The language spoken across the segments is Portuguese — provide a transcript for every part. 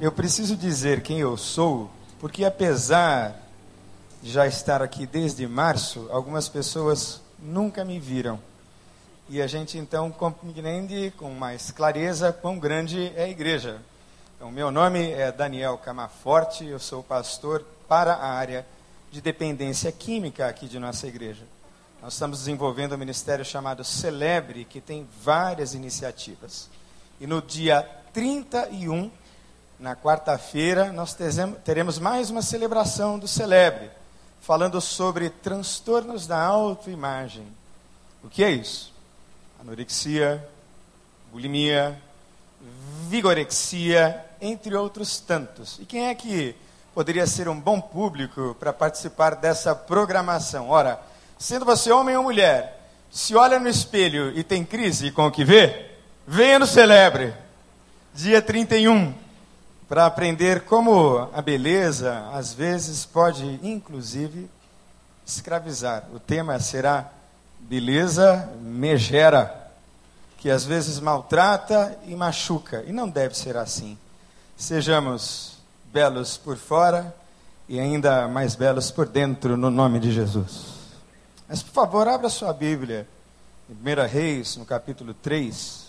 Eu preciso dizer quem eu sou, porque apesar de já estar aqui desde março, algumas pessoas nunca me viram. E a gente então compreende com mais clareza quão grande é a igreja. Então, meu nome é Daniel Camaforte, eu sou pastor para a área de dependência química aqui de nossa igreja. Nós estamos desenvolvendo um ministério chamado Celebre, que tem várias iniciativas. E no dia 31, na quarta-feira, nós teremos mais uma celebração do Celebre, falando sobre transtornos da autoimagem. O que é isso? Anorexia, bulimia, vigorexia, entre outros tantos. E quem é que poderia ser um bom público para participar dessa programação? Ora, sendo você homem ou mulher, se olha no espelho e tem crise com o que vê, venha no Celebre, dia 31, para aprender como a beleza, às vezes, pode, inclusive, escravizar. O tema será Beleza Megera, que às vezes maltrata e machuca, e não deve ser assim. Sejamos belos por fora e ainda mais belos por dentro, no nome de Jesus. Mas, por favor, abra sua Bíblia, em 1 Reis, no capítulo 3.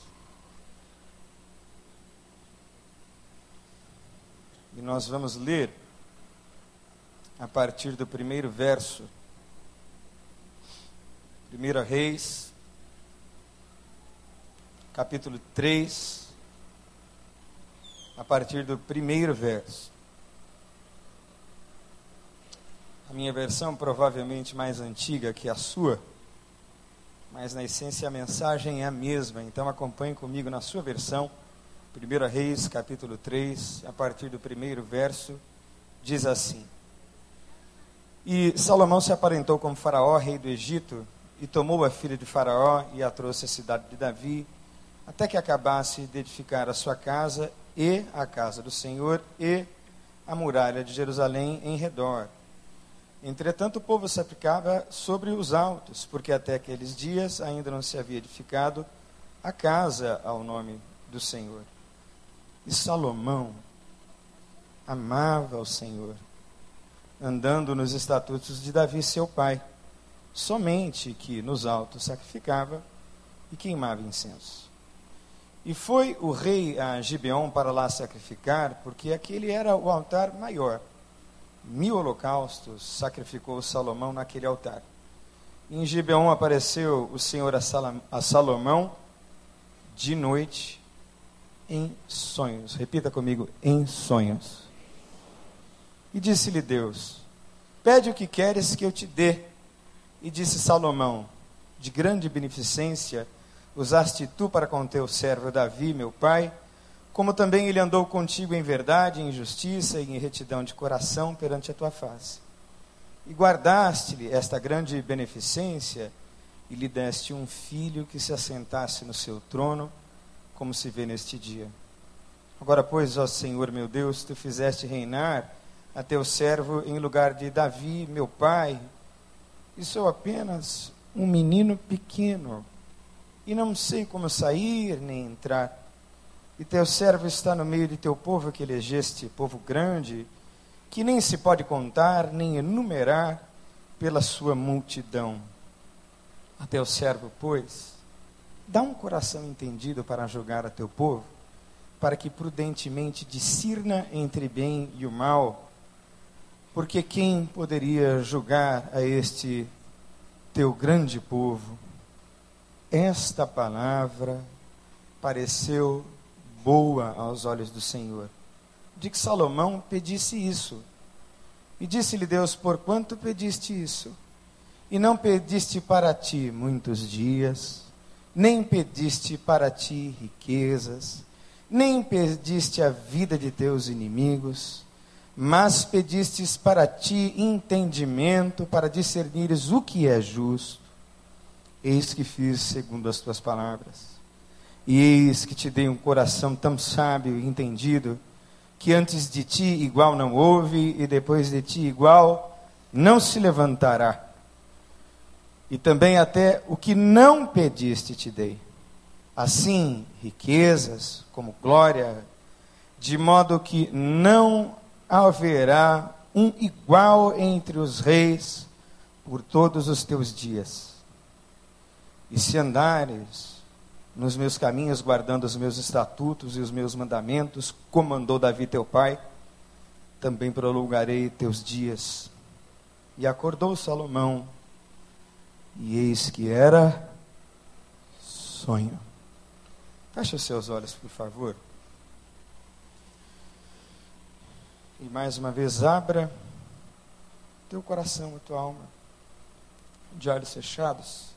Nós vamos ler a partir do primeiro verso. 1 Reis, capítulo 3 a partir do primeiro verso. A minha versão provavelmente mais antiga que a sua, mas na essência a mensagem é a mesma, então acompanhe comigo na sua versão. 1 Reis, capítulo 3, a partir do primeiro verso, diz assim: E Salomão se aparentou como Faraó, rei do Egito, e tomou a filha de Faraó e a trouxe à cidade de Davi, até que acabasse de edificar a sua casa e a casa do Senhor e a muralha de Jerusalém em redor. Entretanto, o povo se aplicava sobre os altos, porque até aqueles dias ainda não se havia edificado a casa ao nome do Senhor. E Salomão amava o Senhor, andando nos estatutos de Davi, seu pai, somente que nos altos sacrificava e queimava incenso. E foi o rei a Gibeon para lá sacrificar, porque aquele era o altar maior. Mil holocaustos sacrificou Salomão naquele altar. Em Gibeon apareceu o Senhor a Salomão de noite em sonhos. Repita comigo, em sonhos. E disse-lhe Deus: Pede o que queres que eu te dê. E disse Salomão: De grande beneficência usaste tu para com teu servo Davi, meu pai, como também ele andou contigo em verdade, em justiça e em retidão de coração perante a tua face. E guardaste-lhe esta grande beneficência e lhe deste um filho que se assentasse no seu trono, como se vê neste dia. Agora, pois, ó Senhor meu Deus, tu fizeste reinar a teu servo em lugar de Davi, meu pai, e sou apenas um menino pequeno e não sei como sair nem entrar. E teu servo está no meio de teu povo que elegeste, povo grande, que nem se pode contar nem enumerar pela sua multidão. A teu servo, pois, dá um coração entendido para julgar a teu povo, para que prudentemente discirna entre bem e o mal, porque quem poderia julgar a este teu grande povo? Esta palavra pareceu boa aos olhos do Senhor. De que Salomão pedisse isso. E disse-lhe Deus: Por quanto pediste isso? E não pediste para ti muitos dias, nem pediste para ti riquezas, nem pediste a vida de teus inimigos, mas pedistes para ti entendimento para discernires o que é justo Eis que fiz segundo as tuas palavras. E eis que te dei um coração tão sábio e entendido, que antes de ti igual não houve, e depois de ti igual não se levantará. E também até o que não pediste te dei. Assim, riquezas, como glória, de modo que não haverá um igual entre os reis por todos os teus dias. E se andares nos meus caminhos, guardando os meus estatutos e os meus mandamentos, como mandou Davi teu pai, também prolongarei teus dias. E acordou Salomão, e eis que era sonho. Feche os seus olhos, por favor. E mais uma vez, abra teu coração, a tua alma, de olhos fechados,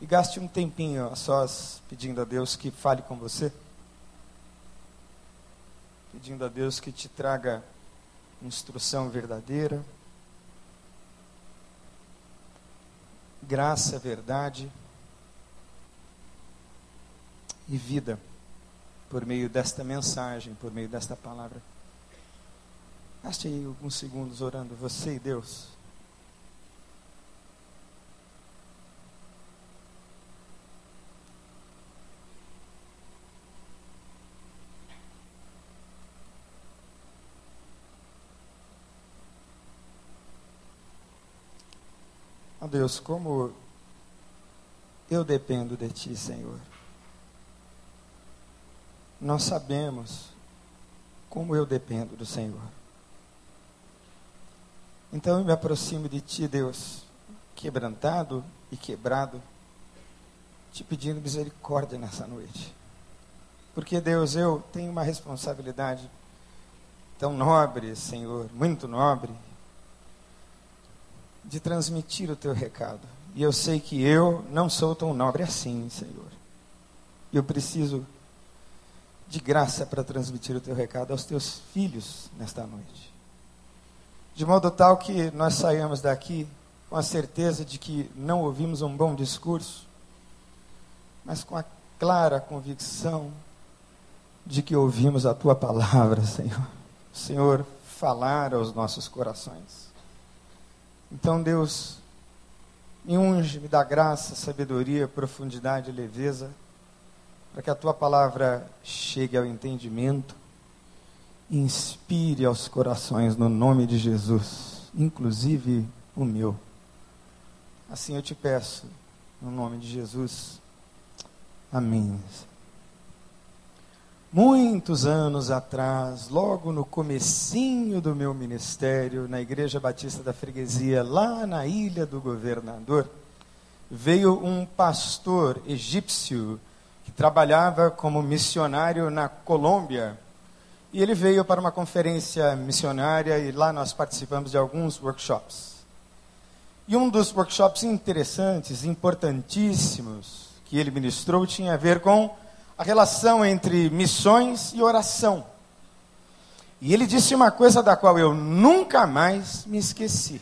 e gaste um tempinho a sós pedindo a Deus que fale com você, pedindo a Deus que te traga instrução verdadeira, graça, verdade e vida por meio desta mensagem, por meio desta palavra. Gaste aí alguns segundos orando, você e Deus. Oh Deus, como eu dependo de Ti, Senhor. Nós sabemos como eu dependo do Senhor. Então eu me aproximo de Ti, Deus, quebrantado e quebrado, te pedindo misericórdia nessa noite. Porque, Deus, eu tenho uma responsabilidade tão nobre, Senhor, muito nobre, de transmitir o Teu recado. E eu sei que eu não sou tão nobre assim, Senhor. Eu preciso de graça para transmitir o Teu recado aos Teus filhos nesta noite de modo tal que nós saímos daqui com a certeza de que não ouvimos um bom discurso, mas com a clara convicção de que ouvimos a tua palavra, Senhor. O Senhor falar aos nossos corações. Então, Deus, me unge, me dá graça, sabedoria, profundidade leveza, para que a tua palavra chegue ao entendimento inspire aos corações no nome de Jesus, inclusive o meu. Assim eu te peço, no nome de Jesus. Amém. Muitos anos atrás, logo no comecinho do meu ministério na Igreja Batista da Freguesia, lá na Ilha do Governador, veio um pastor egípcio que trabalhava como missionário na Colômbia e ele veio para uma conferência missionária e lá nós participamos de alguns workshops. E um dos workshops interessantes, importantíssimos, que ele ministrou tinha a ver com a relação entre missões e oração. E ele disse uma coisa da qual eu nunca mais me esqueci.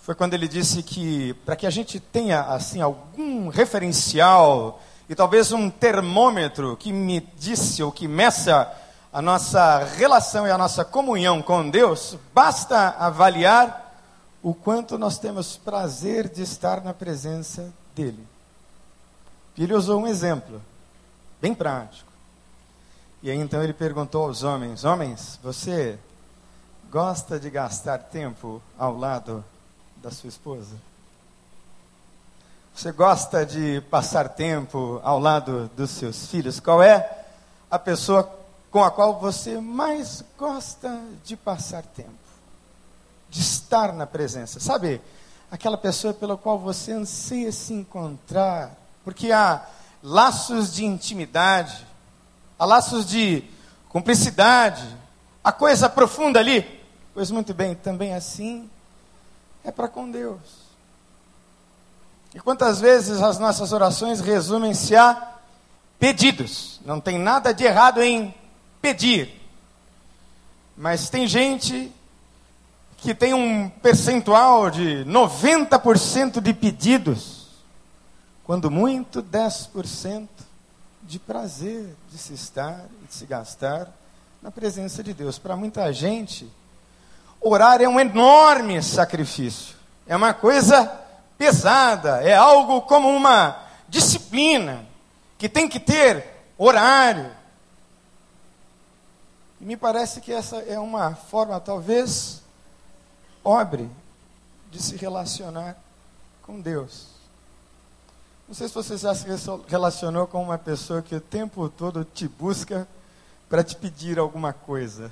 Foi quando ele disse que para que a gente tenha assim algum referencial e talvez um termômetro que me disse ou que meça a nossa relação e a nossa comunhão com Deus, basta avaliar o quanto nós temos prazer de estar na presença dEle. Ele usou um exemplo, bem prático. E aí então ele perguntou aos homens: Homens, você gosta de gastar tempo ao lado da sua esposa? Você gosta de passar tempo ao lado dos seus filhos? Qual é a pessoa com a qual você mais gosta de passar tempo, de estar na presença. Sabe, aquela pessoa pela qual você anseia se encontrar, porque há laços de intimidade, há laços de cumplicidade, há coisa profunda ali. Pois muito bem, também assim é para com Deus. E quantas vezes as nossas orações resumem-se a pedidos. Não tem nada de errado em pedir. Mas tem gente que tem um percentual de 90% de pedidos, quando muito 10% de prazer de se estar e de se gastar na presença de Deus. Para muita gente, orar é um enorme sacrifício, é uma coisa pesada, é algo como uma disciplina que tem que ter horário, E me parece que essa é uma forma, talvez, obre de se relacionar com Deus. Não sei se você já se relacionou com uma pessoa que o tempo todo te busca para te pedir alguma coisa.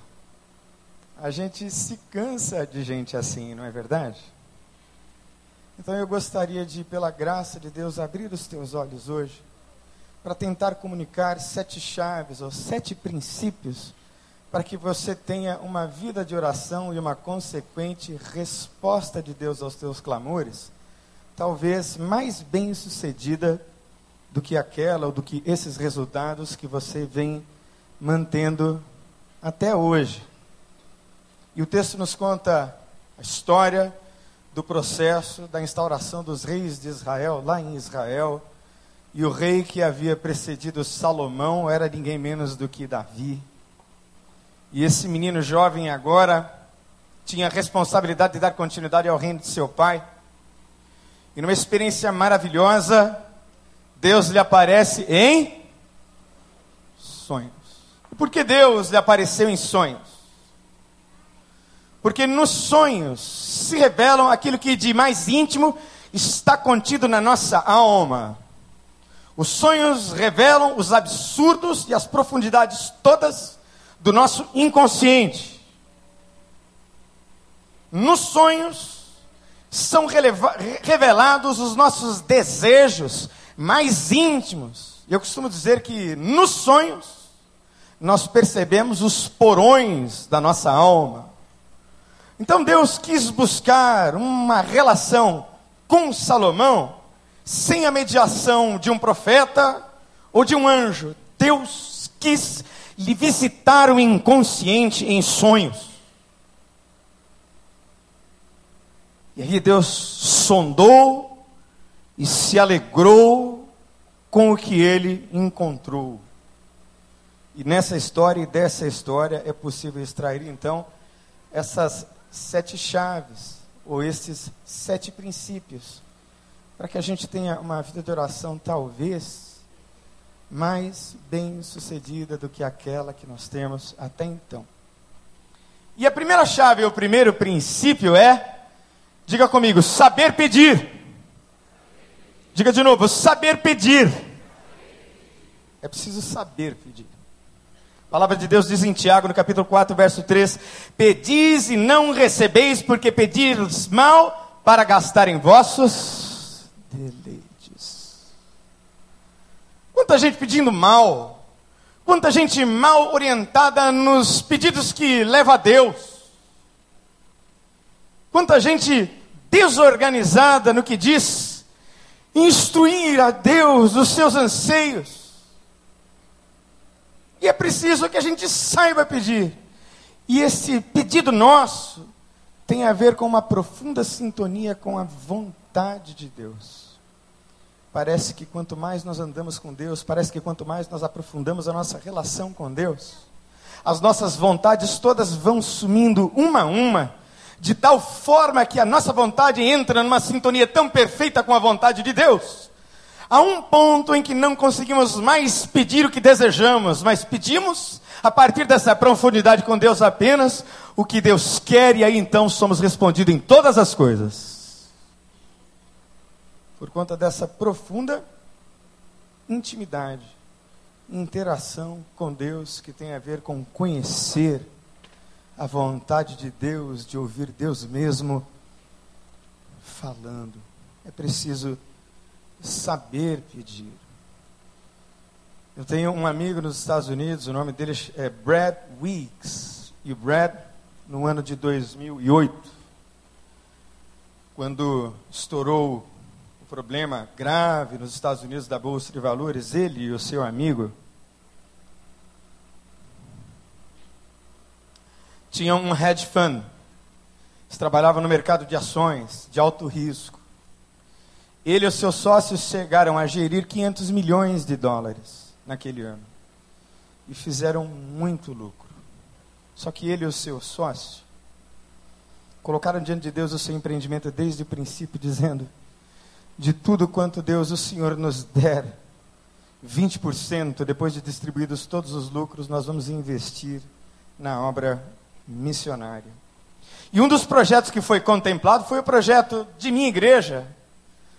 A gente se cansa de gente assim, não é verdade? Então eu gostaria de, pela graça de Deus, abrir os teus olhos hoje para tentar comunicar sete chaves ou sete princípios para que você tenha uma vida de oração e uma consequente resposta de Deus aos teus clamores talvez mais bem sucedida do que aquela ou do que esses resultados que você vem mantendo até hoje. E o texto nos conta a história do processo da instauração dos reis de Israel, lá em Israel. E o rei que havia precedido Salomão era ninguém menos do que Davi. E esse menino jovem agora tinha a responsabilidade de dar continuidade ao reino de seu pai. E numa experiência maravilhosa, Deus lhe aparece em sonhos. E por que Deus lhe apareceu em sonhos? Porque nos sonhos se revelam aquilo que de mais íntimo está contido na nossa alma. Os sonhos revelam os absurdos e as profundidades todas do nosso inconsciente. Nos sonhos são revelados os nossos desejos mais íntimos. Eu costumo dizer que nos sonhos nós percebemos os porões da nossa alma. Então Deus quis buscar uma relação com Salomão sem a mediação de um profeta ou de um anjo. Deus quis lhe visitar o inconsciente em sonhos. E aí Deus sondou e se alegrou com o que ele encontrou. E nessa história e dessa história é possível extrair então essas sete chaves, ou esses sete princípios, para que a gente tenha uma vida de oração talvez mais bem sucedida do que aquela que nós temos até então. E a primeira chave, o primeiro princípio é Diga comigo, saber pedir. Diga de novo, saber pedir. É preciso saber pedir. A palavra de Deus diz em Tiago, no capítulo 4, verso 3: Pedis e não recebeis, porque pedis mal para gastar em vossos deleites. Quanta gente pedindo mal, quanta gente mal orientada nos pedidos que leva a Deus. Quanta gente desorganizada no que diz instruir a Deus os seus anseios. E é preciso que a gente saiba pedir. E esse pedido nosso tem a ver com uma profunda sintonia com a vontade de Deus. Parece que quanto mais nós andamos com Deus, parece que quanto mais nós aprofundamos a nossa relação com Deus, as nossas vontades todas vão sumindo uma a uma de tal forma que a nossa vontade entra numa sintonia tão perfeita com a vontade de Deus. Há um ponto em que não conseguimos mais pedir o que desejamos, mas pedimos, a partir dessa profundidade com Deus apenas, o que Deus quer, e aí então somos respondidos em todas as coisas. Por conta dessa profunda intimidade, interação com Deus, que tem a ver com conhecer a vontade de Deus, de ouvir Deus mesmo falando. É preciso saber pedir. Eu tenho um amigo nos Estados Unidos, o nome dele é Brad Weeks. E o Brad, no ano de 2008, quando estourou o problema grave nos Estados Unidos da Bolsa de Valores, ele e o seu amigo tinham um hedge fund. Eles trabalhavam no mercado de ações, de alto risco. Ele e os seus sócios chegaram a gerir 500 milhões de dólares naquele ano. E fizeram muito lucro. Só que ele e o seu sócio colocaram diante de Deus o seu empreendimento desde o princípio, dizendo: De tudo quanto Deus, o Senhor, nos der, 20%, depois de distribuídos todos os lucros, nós vamos investir na obra missionária. E um dos projetos que foi contemplado foi o projeto de minha igreja,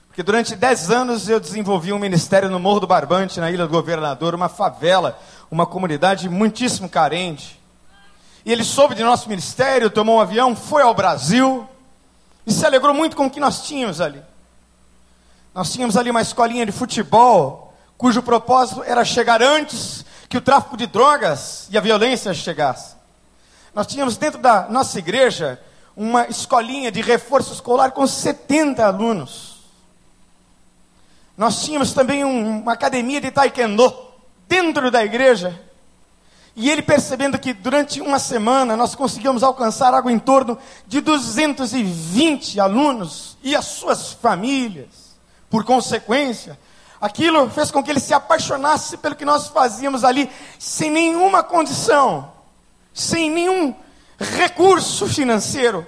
porque durante dez anos eu desenvolvi um ministério no Morro do Barbante, na Ilha do Governador, uma favela, uma comunidade muitíssimo carente. E ele soube de nosso ministério, tomou um avião, foi ao Brasil e se alegrou muito com o que nós tínhamos ali. Nós tínhamos ali uma escolinha de futebol, cujo propósito era chegar antes que o tráfico de drogas e a violência chegasse. Nós tínhamos dentro da nossa igreja uma escolinha de reforço escolar com 70 alunos. Nós tínhamos também um, uma academia de taekwondo dentro da igreja. E ele percebendo que durante uma semana nós conseguimos alcançar algo em torno de 220 alunos e as suas famílias. Por consequência, aquilo fez com que ele se apaixonasse pelo que nós fazíamos ali, sem nenhuma condição, sem nenhum recurso financeiro.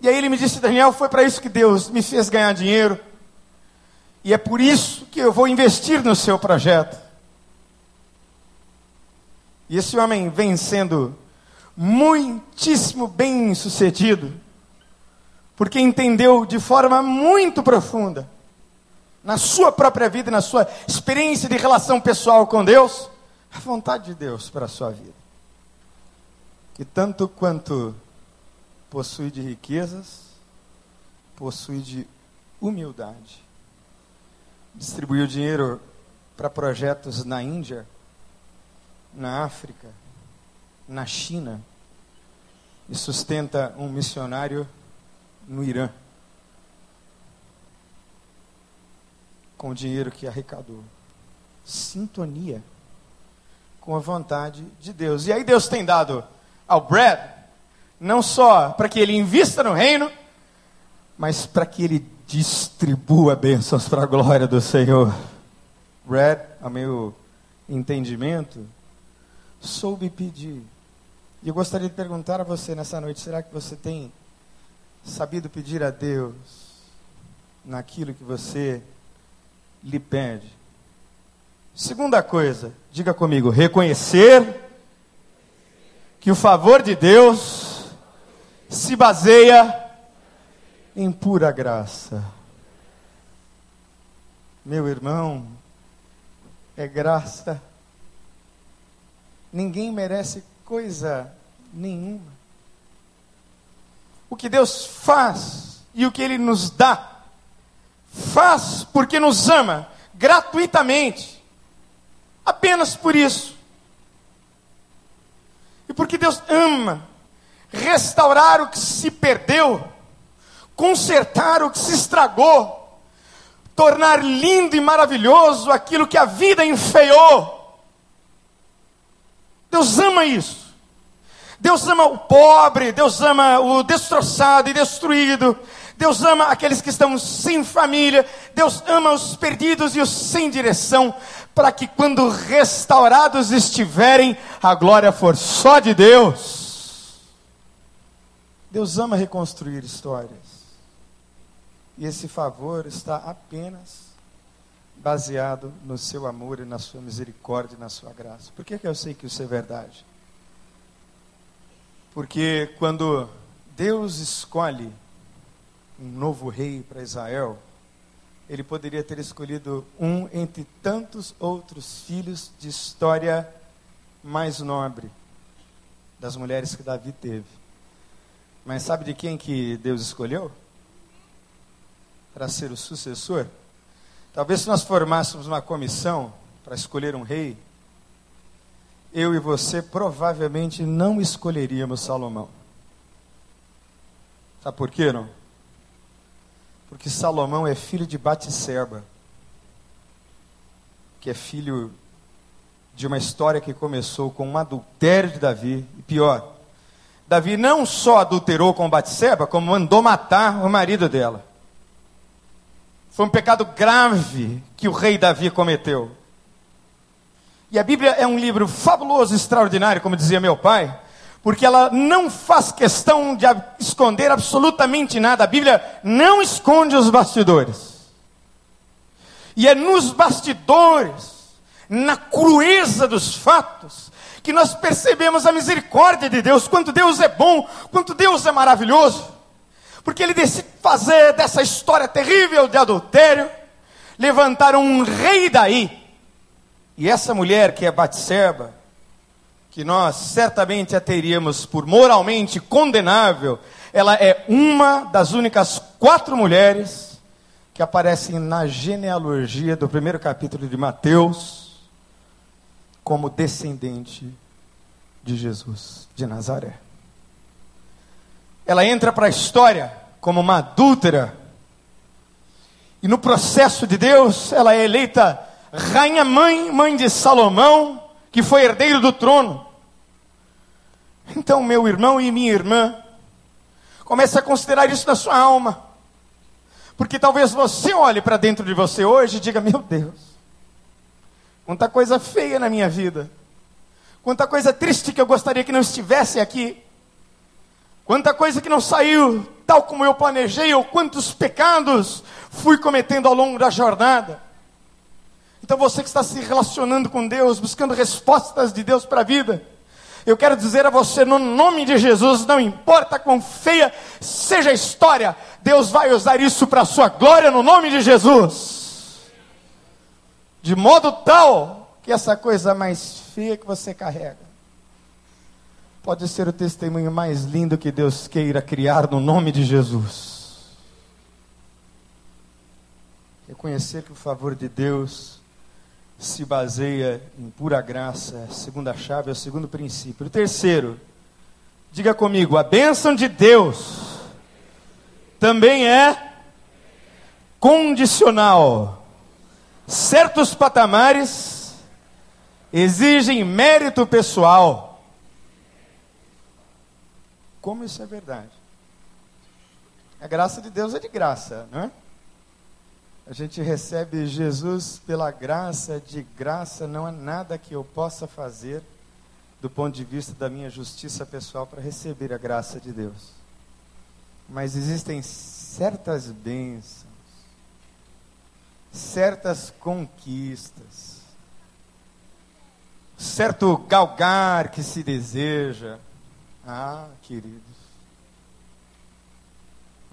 E aí ele me disse, Daniel, foi para isso que Deus me fez ganhar dinheiro. E é por isso que eu vou investir no seu projeto. E esse homem vem sendo muitíssimo bem sucedido, porque entendeu de forma muito profunda, na sua própria vida, na sua experiência de relação pessoal com Deus, a vontade de Deus para a sua vida. Que tanto quanto possui de riquezas, possui de humildade distribuiu dinheiro para projetos na Índia, na África, na China e sustenta um missionário no Irã. Com o dinheiro que arrecadou. Sintonia com a vontade de Deus. E aí Deus tem dado ao Brad, não só para que ele invista no reino, mas para que ele distribua bênçãos para a glória do Senhor. Red, a meu entendimento, soube pedir. E eu gostaria de perguntar a você nessa noite: será que você tem sabido pedir a Deus naquilo que você lhe pede? Segunda coisa, diga comigo: reconhecer que o favor de Deus se baseia em pura graça. Meu irmão, é graça. Ninguém merece coisa nenhuma. O que Deus faz e o que Ele nos dá, faz porque nos ama gratuitamente, apenas por isso. E porque Deus ama restaurar o que se perdeu consertar o que se estragou, tornar lindo e maravilhoso aquilo que a vida enfeiou. Deus ama isso. Deus ama o pobre, Deus ama o destroçado e destruído. Deus ama aqueles que estão sem família. Deus ama os perdidos e os sem direção. Para que quando restaurados estiverem, a glória for só de Deus. Deus ama reconstruir histórias. E esse favor está apenas baseado no seu amor e na sua misericórdia e na sua graça. Por que, que eu sei que isso é verdade? Porque quando Deus escolhe um novo rei para Israel, ele poderia ter escolhido um entre tantos outros filhos de história mais nobre das mulheres que Davi teve. Mas sabe de quem que Deus escolheu? para ser o sucessor? Talvez se nós formássemos uma comissão para escolher um rei, eu e você provavelmente não escolheríamos Salomão. Sabe por quê, não? Porque Salomão é filho de Batseba, que é filho de uma história que começou com um adultério de Davi, e pior, Davi não só adulterou com Batseba, como mandou matar o marido dela. Foi um pecado grave que o rei Davi cometeu. E a Bíblia é um livro fabuloso, extraordinário, como dizia meu pai, porque ela não faz questão de esconder absolutamente nada. A Bíblia não esconde os bastidores. E é nos bastidores, na crueza dos fatos, que nós percebemos a misericórdia de Deus, quanto Deus é bom, quanto Deus é maravilhoso. Porque ele decide fazer dessa história terrível de adultério, levantar um rei daí. E essa mulher que é Batseba, que nós certamente a teríamos por moralmente condenável, ela é uma das únicas quatro mulheres que aparecem na genealogia do primeiro capítulo de Mateus como descendente de Jesus de Nazaré. Ela entra para a história como uma adúltera. E no processo de Deus, ela é eleita rainha mãe, mãe de Salomão, que foi herdeiro do trono. Então, meu irmão e minha irmã, comece a considerar isso na sua alma. Porque talvez você olhe para dentro de você hoje e diga: Meu Deus, quanta coisa feia na minha vida, quanta coisa triste que eu gostaria que não estivesse aqui, quanta coisa que não saiu tal como eu planejei, ou quantos pecados fui cometendo ao longo da jornada. Então você que está se relacionando com Deus, buscando respostas de Deus para a vida, eu quero dizer a você, no nome de Jesus, não importa quão feia seja a história, Deus vai usar isso para a sua glória, no nome de Jesus. De modo tal que essa coisa mais feia que você carrega, pode ser o testemunho mais lindo que Deus queira criar no nome de Jesus. Reconhecer que o favor de Deus se baseia em pura graça, a segunda chave é o segundo princípio. O terceiro, diga comigo, a bênção de Deus também é condicional. Certos patamares exigem mérito pessoal. Como isso é verdade? A graça de Deus é de graça, não é? A gente recebe Jesus pela graça, de graça, não há nada que eu possa fazer do ponto de vista da minha justiça pessoal para receber a graça de Deus. Mas existem certas bênçãos, certas conquistas, certo galgar que se deseja. Ah, querido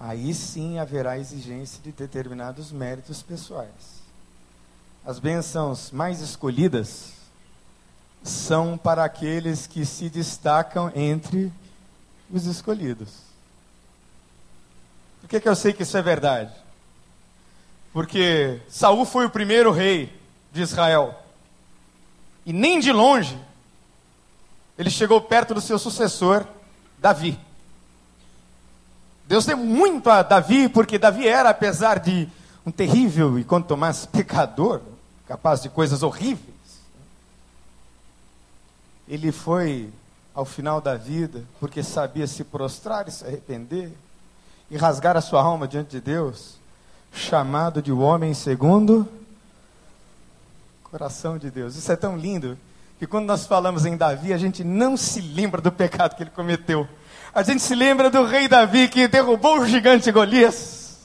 aí sim haverá exigência de determinados méritos pessoais. As bênçãos mais escolhidas são para aqueles que se destacam entre os escolhidos. Por que, que eu sei que isso é verdade? Porque Saul foi o primeiro rei de Israel. E nem de longe ele chegou perto do seu sucessor, Davi. Deus deu muito a Davi, porque Davi era, apesar de um terrível e quanto mais pecador, capaz de coisas horríveis, ele foi ao final da vida, porque sabia se prostrar e se arrepender, e rasgar a sua alma diante de Deus, chamado de homem segundo coração de Deus. Isso é tão lindo que quando nós falamos em Davi, a gente não se lembra do pecado que ele cometeu. A gente se lembra do rei Davi que derrubou o gigante Golias.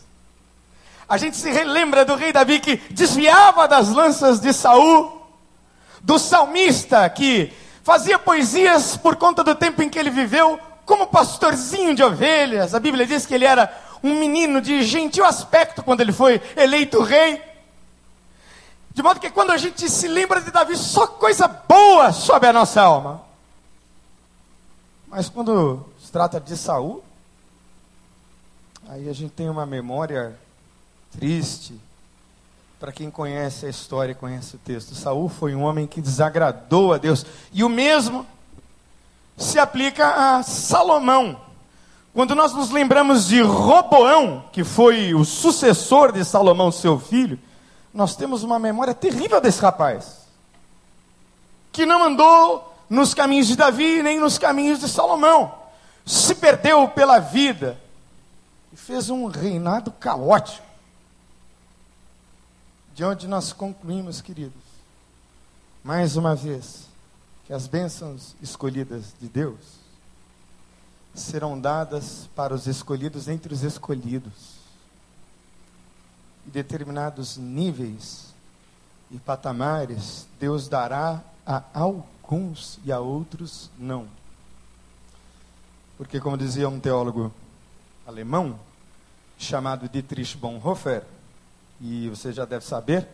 A gente se relembra do rei Davi que desviava das lanças de Saul, do salmista que fazia poesias por conta do tempo em que ele viveu como pastorzinho de ovelhas. A Bíblia diz que ele era um menino de gentil aspecto quando ele foi eleito rei. De modo que quando a gente se lembra de Davi, só coisa boa sobe a nossa alma. Mas quando trata de Saul, aí a gente tem uma memória triste para quem conhece a história conhece o texto. Saul foi um homem que desagradou a Deus. E o mesmo se aplica a Salomão. Quando nós nos lembramos de Roboão, que foi o sucessor de Salomão, seu filho, nós temos uma memória terrível desse rapaz. Que não andou nos caminhos de Davi, nem nos caminhos de Salomão se perdeu pela vida e fez um reinado caótico. De onde nós concluímos, queridos, mais uma vez, que as bênçãos escolhidas de Deus serão dadas para os escolhidos entre os escolhidos. E determinados níveis e patamares Deus dará a alguns e a outros não. Porque, como dizia um teólogo alemão, chamado Dietrich Bonhoeffer, e você já deve saber,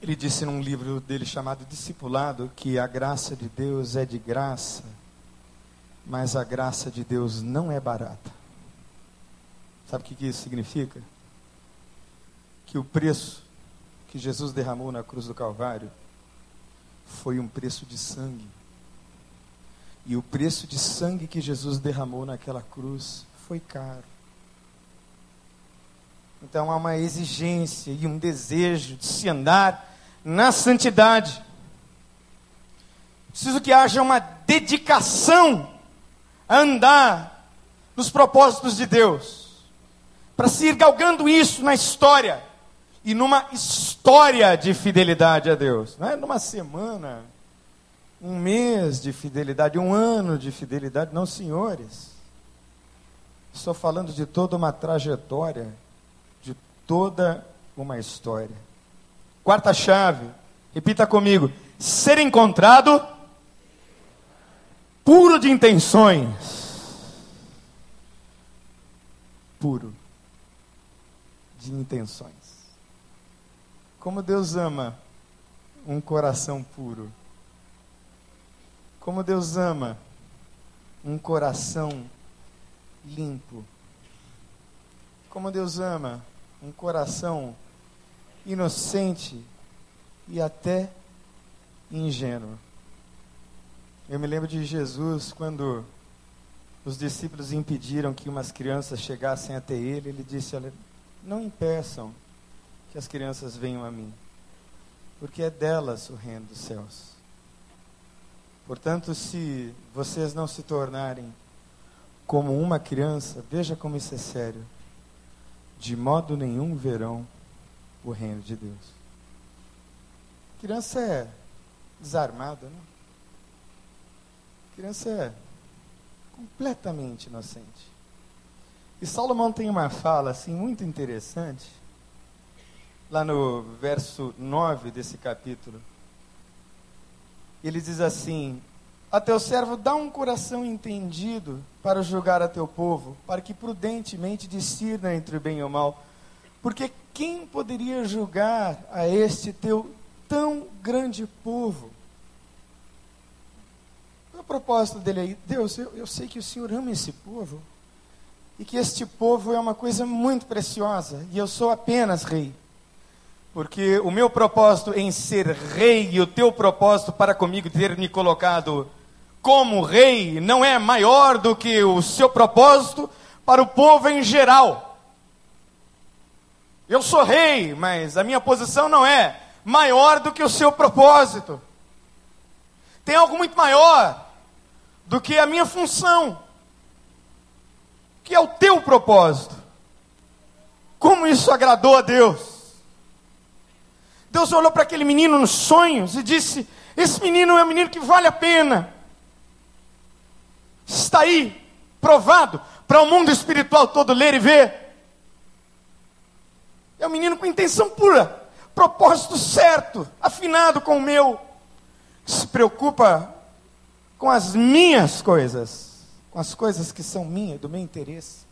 ele disse num livro dele chamado Discipulado que a graça de Deus é de graça, mas a graça de Deus não é barata. Sabe o que isso significa? Que o preço que Jesus derramou na cruz do Calvário foi um preço de sangue. E o preço de sangue que Jesus derramou naquela cruz foi caro. Então há uma exigência e um desejo de se andar na santidade. Preciso que haja uma dedicação a andar nos propósitos de Deus. Para se ir galgando isso na história. E numa história de fidelidade a Deus. Não é numa semana, um mês de fidelidade, um ano de fidelidade. Não, senhores. Estou falando de toda uma trajetória toda uma história. Quarta chave, repita comigo: ser encontrado puro de intenções. Puro de intenções. Como Deus ama um coração puro. Como Deus ama um coração limpo. Como Deus ama um coração inocente e até ingênuo. Eu me lembro de Jesus quando os discípulos impediram que umas crianças chegassem até ele, ele disse: Olha, não impeçam que as crianças venham a mim, porque é delas o reino dos céus. Portanto, se vocês não se tornarem como uma criança, veja como isso é sério de modo nenhum verão o reino de Deus. Criança é desarmada, né? Criança é completamente inocente. E Salomão tem uma fala assim muito interessante, lá no verso 9 desse capítulo. Ele diz assim: a teu servo dá um coração entendido para julgar a teu povo, para que prudentemente discirna entre o bem e o mal. Porque quem poderia julgar a este teu tão grande povo? O propósito dele aí? Deus, eu, eu sei que o Senhor ama esse povo, e que este povo é uma coisa muito preciosa, e eu sou apenas rei. Porque o meu propósito em ser rei e o teu propósito para comigo ter me colocado como rei não é maior do que o seu propósito para o povo em geral. Eu sou rei, mas a minha posição não é maior do que o seu propósito. Tem algo muito maior do que a minha função, que é o teu propósito. Como isso agradou a Deus? Deus olhou para aquele menino nos sonhos e disse: Esse menino é um menino que vale a pena está aí, provado, para o mundo espiritual todo ler e ver. É um menino com intenção pura, propósito certo, afinado com o meu, que se preocupa com as minhas coisas, com as coisas que são minhas, do meu interesse.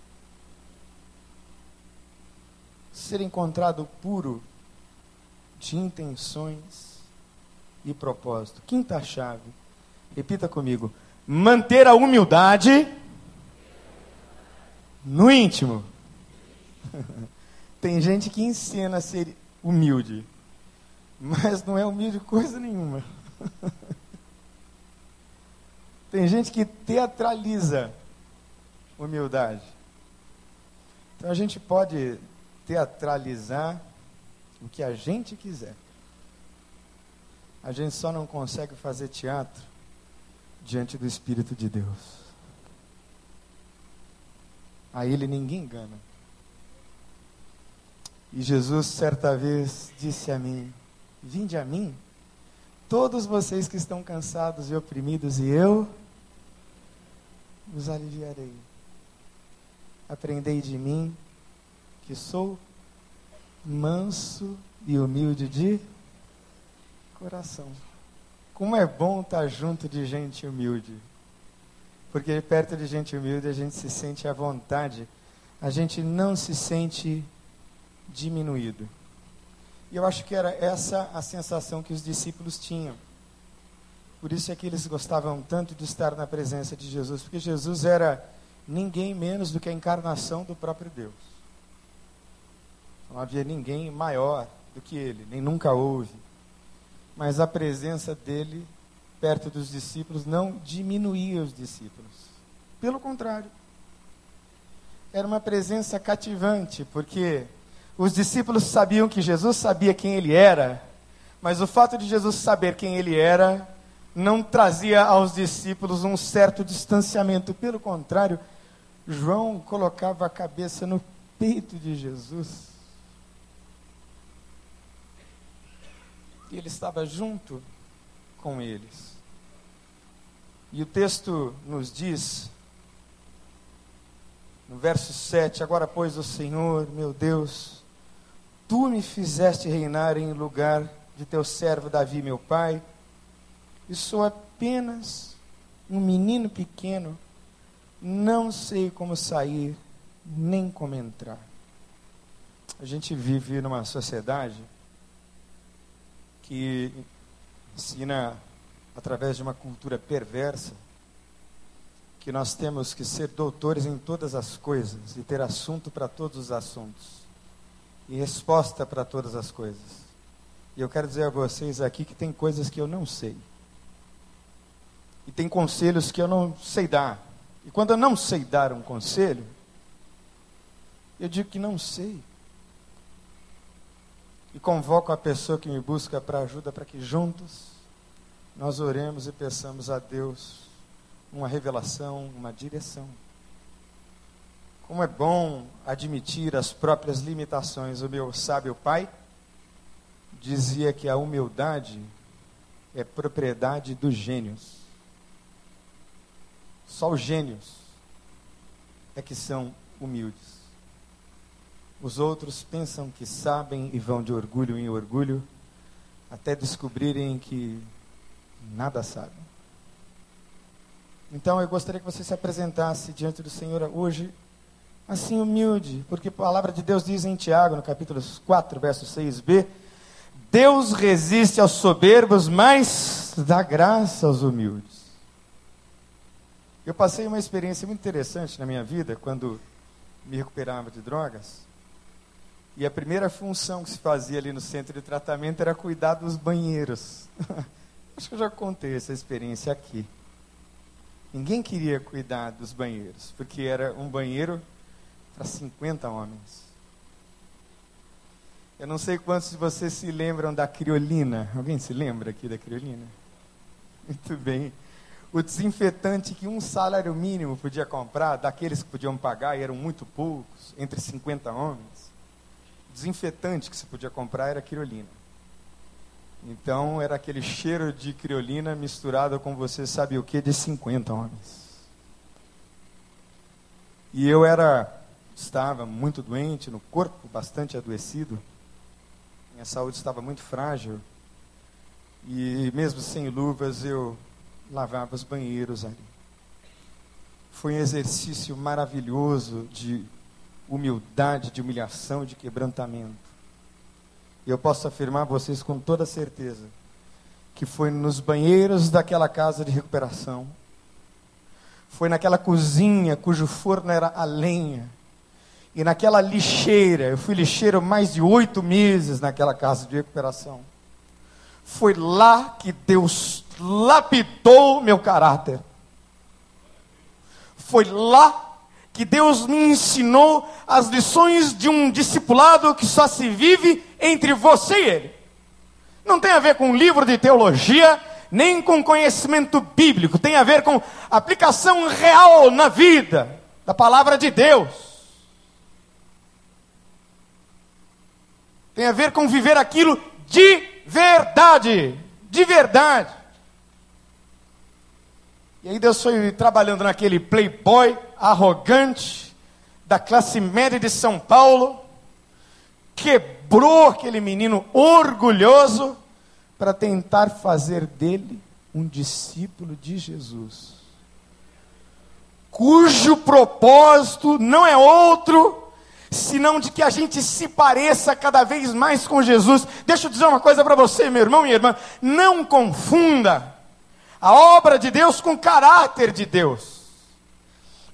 Ser encontrado puro de intenções e propósito. Quinta chave. Repita comigo manter a humildade no íntimo. Tem gente que ensina a ser humilde, mas não é humilde coisa nenhuma. Tem gente que teatraliza humildade. Então a gente pode teatralizar o que a gente quiser. A gente só não consegue fazer teatro diante do Espírito de Deus. A ele ninguém engana. E Jesus, certa vez, disse a mim: Vinde a mim, todos vocês que estão cansados e oprimidos, e eu os aliviarei. Aprendei de mim, que sou manso e humilde de coração. Como é bom estar junto de gente humilde. Porque perto de gente humilde a gente se sente à vontade, a gente não se sente diminuído. E eu acho que era essa a sensação que os discípulos tinham. Por isso é que eles gostavam tanto de estar na presença de Jesus, porque Jesus era ninguém menos do que a encarnação do próprio Deus. Não havia ninguém maior do que ele, nem nunca houve. Mas a presença dele perto dos discípulos não diminuía os discípulos. Pelo contrário. Era uma presença cativante, porque os discípulos sabiam que Jesus sabia quem ele era, mas o fato de Jesus saber quem ele era não trazia aos discípulos um certo distanciamento. Pelo contrário, João colocava a cabeça no peito de Jesus e ele estava junto com eles. E o texto nos diz, no verso 7, agora pois o Senhor, meu Deus, tu me fizeste reinar em lugar de teu servo Davi, meu pai, e sou apenas um menino pequeno, não sei como sair, nem como entrar. A gente vive numa sociedade que ensina, através de uma cultura perversa, que nós temos que ser doutores em todas as coisas e ter assunto para todos os assuntos e resposta para todas as coisas. E eu quero dizer a vocês aqui que tem coisas que eu não sei. E tem conselhos que eu não sei dar. E quando eu não sei dar um conselho, eu digo que não sei e convoco a pessoa que me busca para ajuda para que juntos nós oremos e peçamos a Deus uma revelação, uma direção. Como é bom admitir as próprias limitações. O meu sábio pai dizia que a humildade é propriedade dos gênios. Só os gênios é que são humildes. Os outros pensam que sabem e vão de orgulho em orgulho, até descobrirem que nada sabem. Então eu gostaria que você se apresentasse diante do Senhor hoje, assim humilde, porque a palavra de Deus diz em Tiago, no capítulo 4, verso 6b: Deus resiste aos soberbos, mas dá graça aos humildes. Eu passei uma experiência muito interessante na minha vida quando me recuperava de drogas. E a primeira função que se fazia ali no centro de tratamento era cuidar dos banheiros. Acho que eu já contei essa experiência aqui. Ninguém queria cuidar dos banheiros, porque era um banheiro para 50 homens. Eu não sei quantos de vocês se lembram da criolina. Alguém se lembra aqui da criolina? Muito bem. O desinfetante que um salário mínimo podia comprar, daqueles que podiam pagar, e eram muito poucos, entre 50 homens desinfetante que se podia comprar era criolina. Então era aquele cheiro de criolina misturado com você sabe o que de 50 homens. E eu era estava muito doente no corpo, bastante adoecido. Minha saúde estava muito frágil. E mesmo sem luvas eu lavava os banheiros ali. Foi um exercício maravilhoso de humildade, de humilhação, de quebrantamento. E eu posso afirmar a vocês com toda certeza que foi nos banheiros daquela casa de recuperação, foi naquela cozinha cujo forno era a lenha, e naquela lixeira, eu fui lixeiro mais de oito meses naquela casa de recuperação. Foi lá que Deus lapidou meu caráter. Foi lá que Deus me ensinou as lições de um discipulado que só se vive entre você e ele. Não tem a ver com livro de teologia, nem com conhecimento bíblico, tem a ver com aplicação real na vida da palavra de Deus. Tem a ver com viver aquilo de verdade, de verdade. E aí Deus foi trabalhando naquele playboy arrogante da classe média de São Paulo, quebrou aquele menino orgulhoso para tentar fazer dele um discípulo de Jesus, cujo propósito não é outro senão de que a gente se pareça cada vez mais com Jesus. Deixa eu dizer uma coisa para você, meu irmão e irmã: não confunda a obra de Deus com caráter de Deus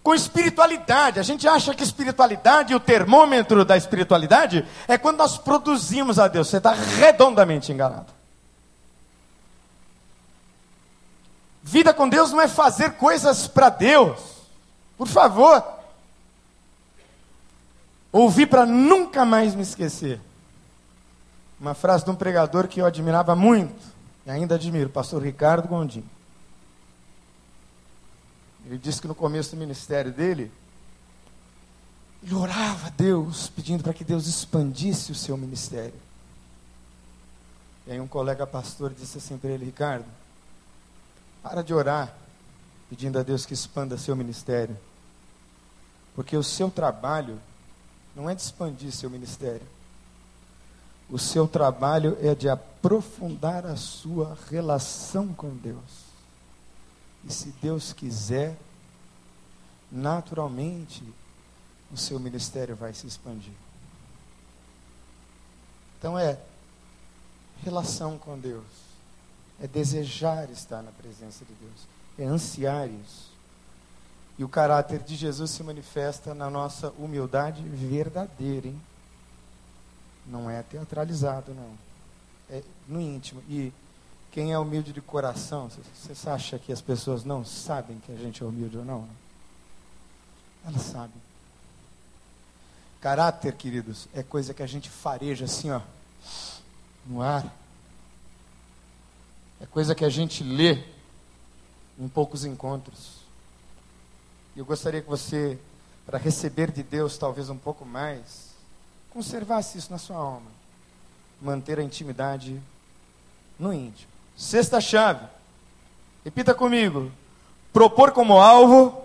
com espiritualidade. A gente acha que espiritualidade, o termômetro da espiritualidade, é quando nós produzimos a Deus. Você está redondamente enganado. Vida com Deus não é fazer coisas para Deus. Por favor. Ouvi para nunca mais me esquecer. Uma frase de um pregador que eu admirava muito, e ainda admiro, pastor Ricardo Gondim. Ele disse que no começo do ministério dele, ele orava a Deus, pedindo para que Deus expandisse o seu ministério. E aí um colega pastor disse assim para ele, Ricardo, para de orar, pedindo a Deus que expanda seu ministério. Porque o seu trabalho não é de expandir seu ministério. O seu trabalho é de aprofundar a sua relação com Deus. E se Deus quiser, naturalmente, o seu ministério vai se expandir. Então é relação com Deus, é desejar estar na presença de Deus, é ansiar isso. E o caráter de Jesus se manifesta na nossa humildade verdadeira, hein? Não é teatralizado, não. É no íntimo. E quem é humilde de coração, você acha que as pessoas não sabem que a gente é humilde ou não? Elas sabem. Caráter, queridos, é coisa que a gente fareja assim, ó, no ar. É coisa que a gente lê em poucos encontros. E eu gostaria que você, para receber de Deus talvez um pouco mais, conservasse isso na sua alma. Manter a intimidade no íntimo. Sexta chave. Repita comigo. Propor como alvo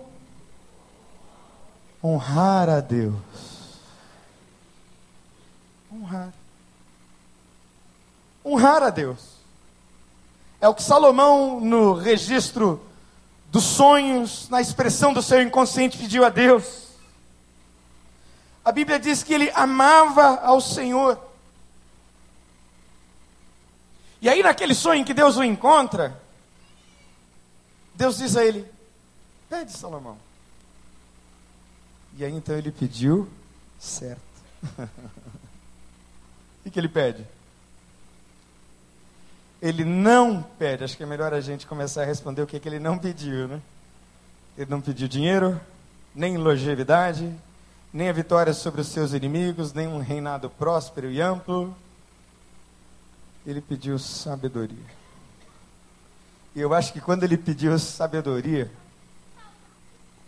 honrar a Deus. Honrar. Honrar a Deus. É o que Salomão, no registro dos sonhos, na expressão do seu inconsciente, pediu a Deus. A Bíblia diz que ele amava ao Senhor. E aí, naquele sonho em que Deus o encontra, Deus diz a ele: Pede, Salomão. E aí então ele pediu certo. o que ele pede? Ele não pede, acho que é melhor a gente começar a responder o que, que ele não pediu, né? Ele não pediu dinheiro, nem longevidade, nem a vitória sobre os seus inimigos, nem um reinado próspero e amplo ele pediu sabedoria. E eu acho que quando ele pediu sabedoria,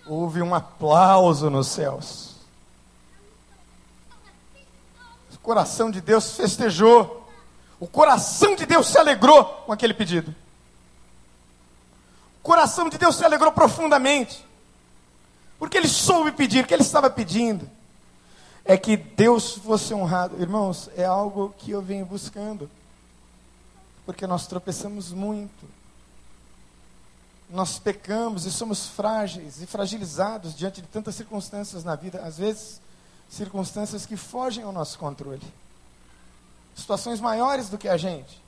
houve um aplauso nos céus. O coração de Deus festejou. O coração de Deus se alegrou com aquele pedido. O coração de Deus se alegrou profundamente. Porque ele soube pedir, o que ele estava pedindo é que Deus fosse honrado. Irmãos, é algo que eu venho buscando porque nós tropeçamos muito. Nós pecamos e somos frágeis e fragilizados diante de tantas circunstâncias na vida, às vezes circunstâncias que fogem ao nosso controle. Situações maiores do que a gente.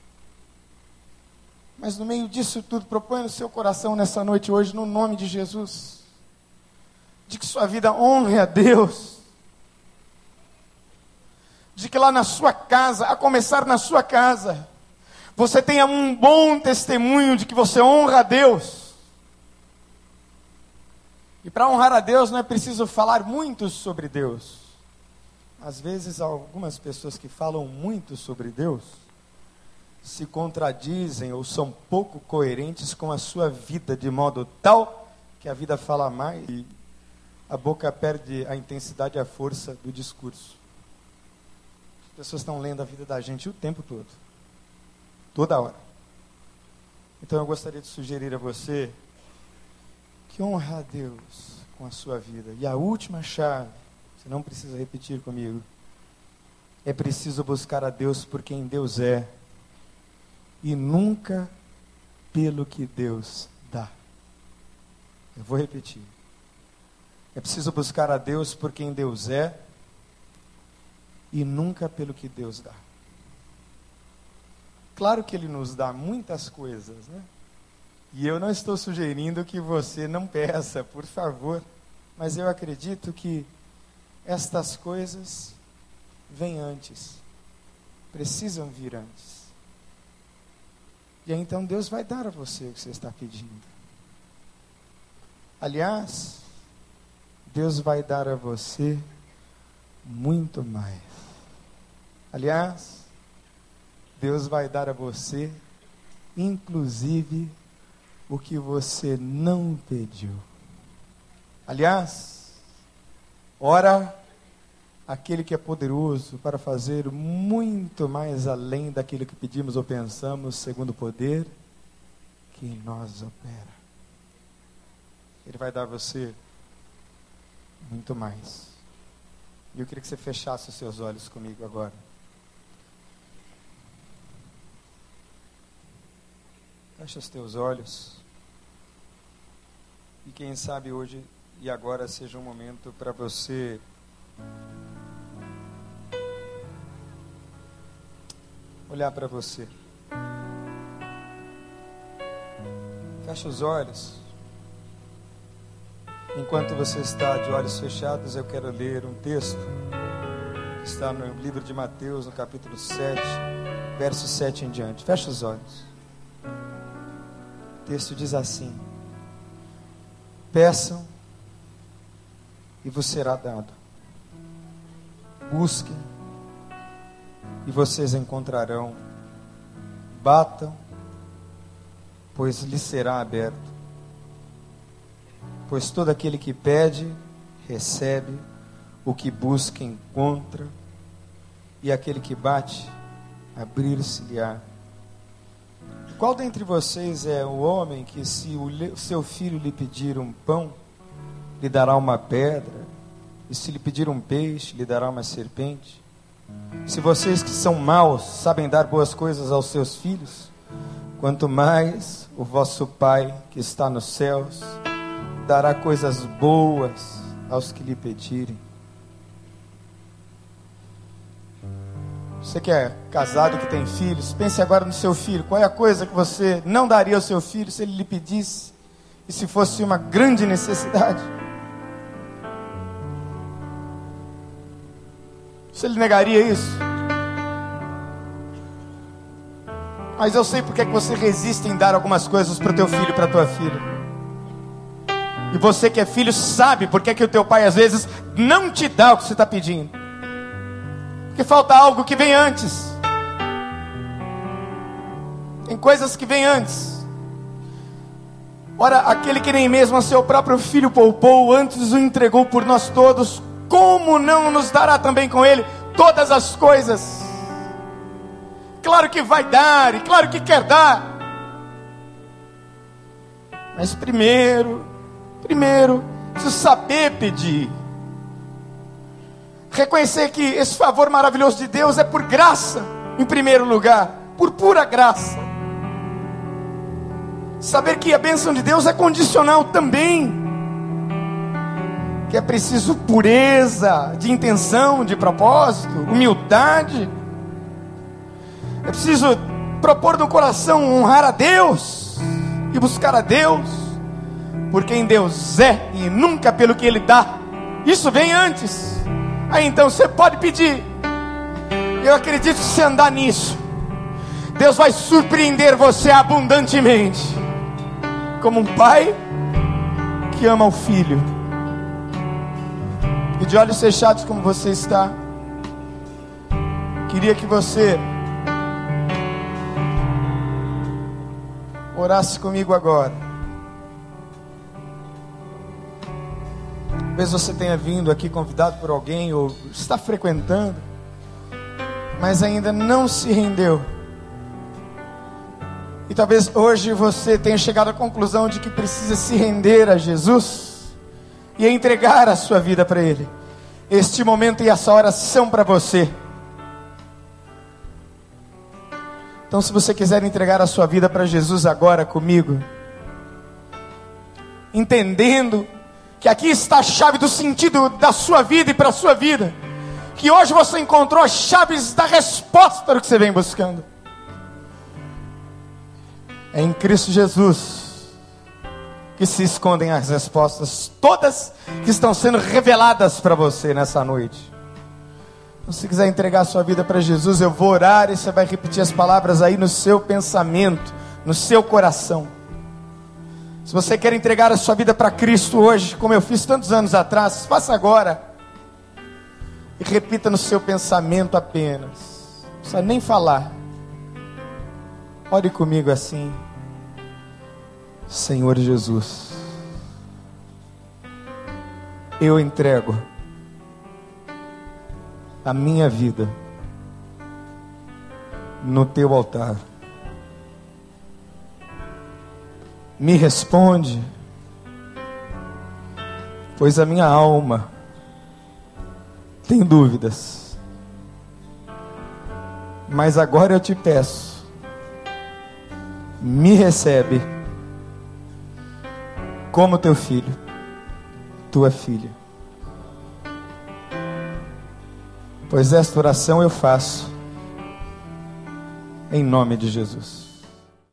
Mas no meio disso tudo, proponha no seu coração nessa noite hoje, no nome de Jesus, de que sua vida honre a Deus, de que lá na sua casa, a começar na sua casa, você tenha um bom testemunho de que você honra a Deus. E para honrar a Deus não é preciso falar muito sobre Deus. Às vezes, algumas pessoas que falam muito sobre Deus se contradizem ou são pouco coerentes com a sua vida, de modo tal que a vida fala mais e a boca perde a intensidade e a força do discurso. As pessoas estão lendo a vida da gente o tempo todo toda hora. Então eu gostaria de sugerir a você que honra a Deus com a sua vida. E a última chave, você não precisa repetir comigo, é preciso buscar a Deus por quem Deus é e nunca pelo que Deus dá. Eu vou repetir. É preciso buscar a Deus por quem Deus é e nunca pelo que Deus dá. Claro que Ele nos dá muitas coisas, né? E eu não estou sugerindo que você não peça, por favor, mas eu acredito que estas coisas vêm antes, precisam vir antes. E aí então Deus vai dar a você o que você está pedindo. Aliás, Deus vai dar a você muito mais. Aliás, Deus vai dar a você, inclusive, o que você não pediu. Aliás, ora aquele que é poderoso para fazer muito mais além daquilo que pedimos ou pensamos, segundo o poder que em nós opera. Ele vai dar a você muito mais. E eu queria que você fechasse os seus olhos comigo agora. Fecha os teus olhos. E quem sabe hoje e agora seja um momento para você olhar para você. Fecha os olhos. Enquanto você está de olhos fechados, eu quero ler um texto que está no livro de Mateus, no capítulo 7, verso 7 em diante. Fecha os olhos texto diz assim: Peçam e vos será dado. Busquem e vocês encontrarão. Batam, pois lhes será aberto. Pois todo aquele que pede, recebe, o que busca, encontra, e aquele que bate, abrir-se-lhe-á. Qual dentre vocês é o homem que, se o seu filho lhe pedir um pão, lhe dará uma pedra? E se lhe pedir um peixe, lhe dará uma serpente? Se vocês que são maus sabem dar boas coisas aos seus filhos, quanto mais o vosso Pai que está nos céus dará coisas boas aos que lhe pedirem. Você que é casado, que tem filhos, pense agora no seu filho. Qual é a coisa que você não daria ao seu filho se ele lhe pedisse e se fosse uma grande necessidade? Você lhe negaria isso? Mas eu sei porque é que você resiste em dar algumas coisas para o teu filho para a tua filha. E você que é filho sabe porque é que o teu pai às vezes não te dá o que você está pedindo. Porque falta algo que vem antes. Tem coisas que vêm antes. Ora, aquele que nem mesmo a seu próprio filho poupou, antes o entregou por nós todos, como não nos dará também com ele todas as coisas? Claro que vai dar, e claro que quer dar. Mas primeiro, primeiro, precisa saber pedir. Reconhecer que esse favor maravilhoso de Deus é por graça, em primeiro lugar, por pura graça. Saber que a bênção de Deus é condicional também. Que é preciso pureza de intenção, de propósito, humildade. É preciso propor no coração honrar a Deus e buscar a Deus por quem Deus é e nunca pelo que Ele dá. Isso vem antes. Aí então você pode pedir. Eu acredito se andar nisso, Deus vai surpreender você abundantemente. Como um pai que ama o filho. E de olhos fechados como você está. Queria que você orasse comigo agora. Talvez você tenha vindo aqui convidado por alguém ou está frequentando, mas ainda não se rendeu. E talvez hoje você tenha chegado à conclusão de que precisa se render a Jesus e entregar a sua vida para Ele. Este momento e essa hora são para você. Então, se você quiser entregar a sua vida para Jesus agora comigo, entendendo que aqui está a chave do sentido da sua vida e para a sua vida, que hoje você encontrou as chaves da resposta do que você vem buscando. É em Cristo Jesus que se escondem as respostas, todas que estão sendo reveladas para você nessa noite. Então, se quiser entregar a sua vida para Jesus, eu vou orar e você vai repetir as palavras aí no seu pensamento, no seu coração. Se você quer entregar a sua vida para Cristo hoje, como eu fiz tantos anos atrás, faça agora. E repita no seu pensamento apenas. Não precisa nem falar. Ore comigo assim. Senhor Jesus, eu entrego a minha vida no teu altar. Me responde, pois a minha alma tem dúvidas. Mas agora eu te peço, me recebe como teu filho, tua filha. Pois esta oração eu faço em nome de Jesus.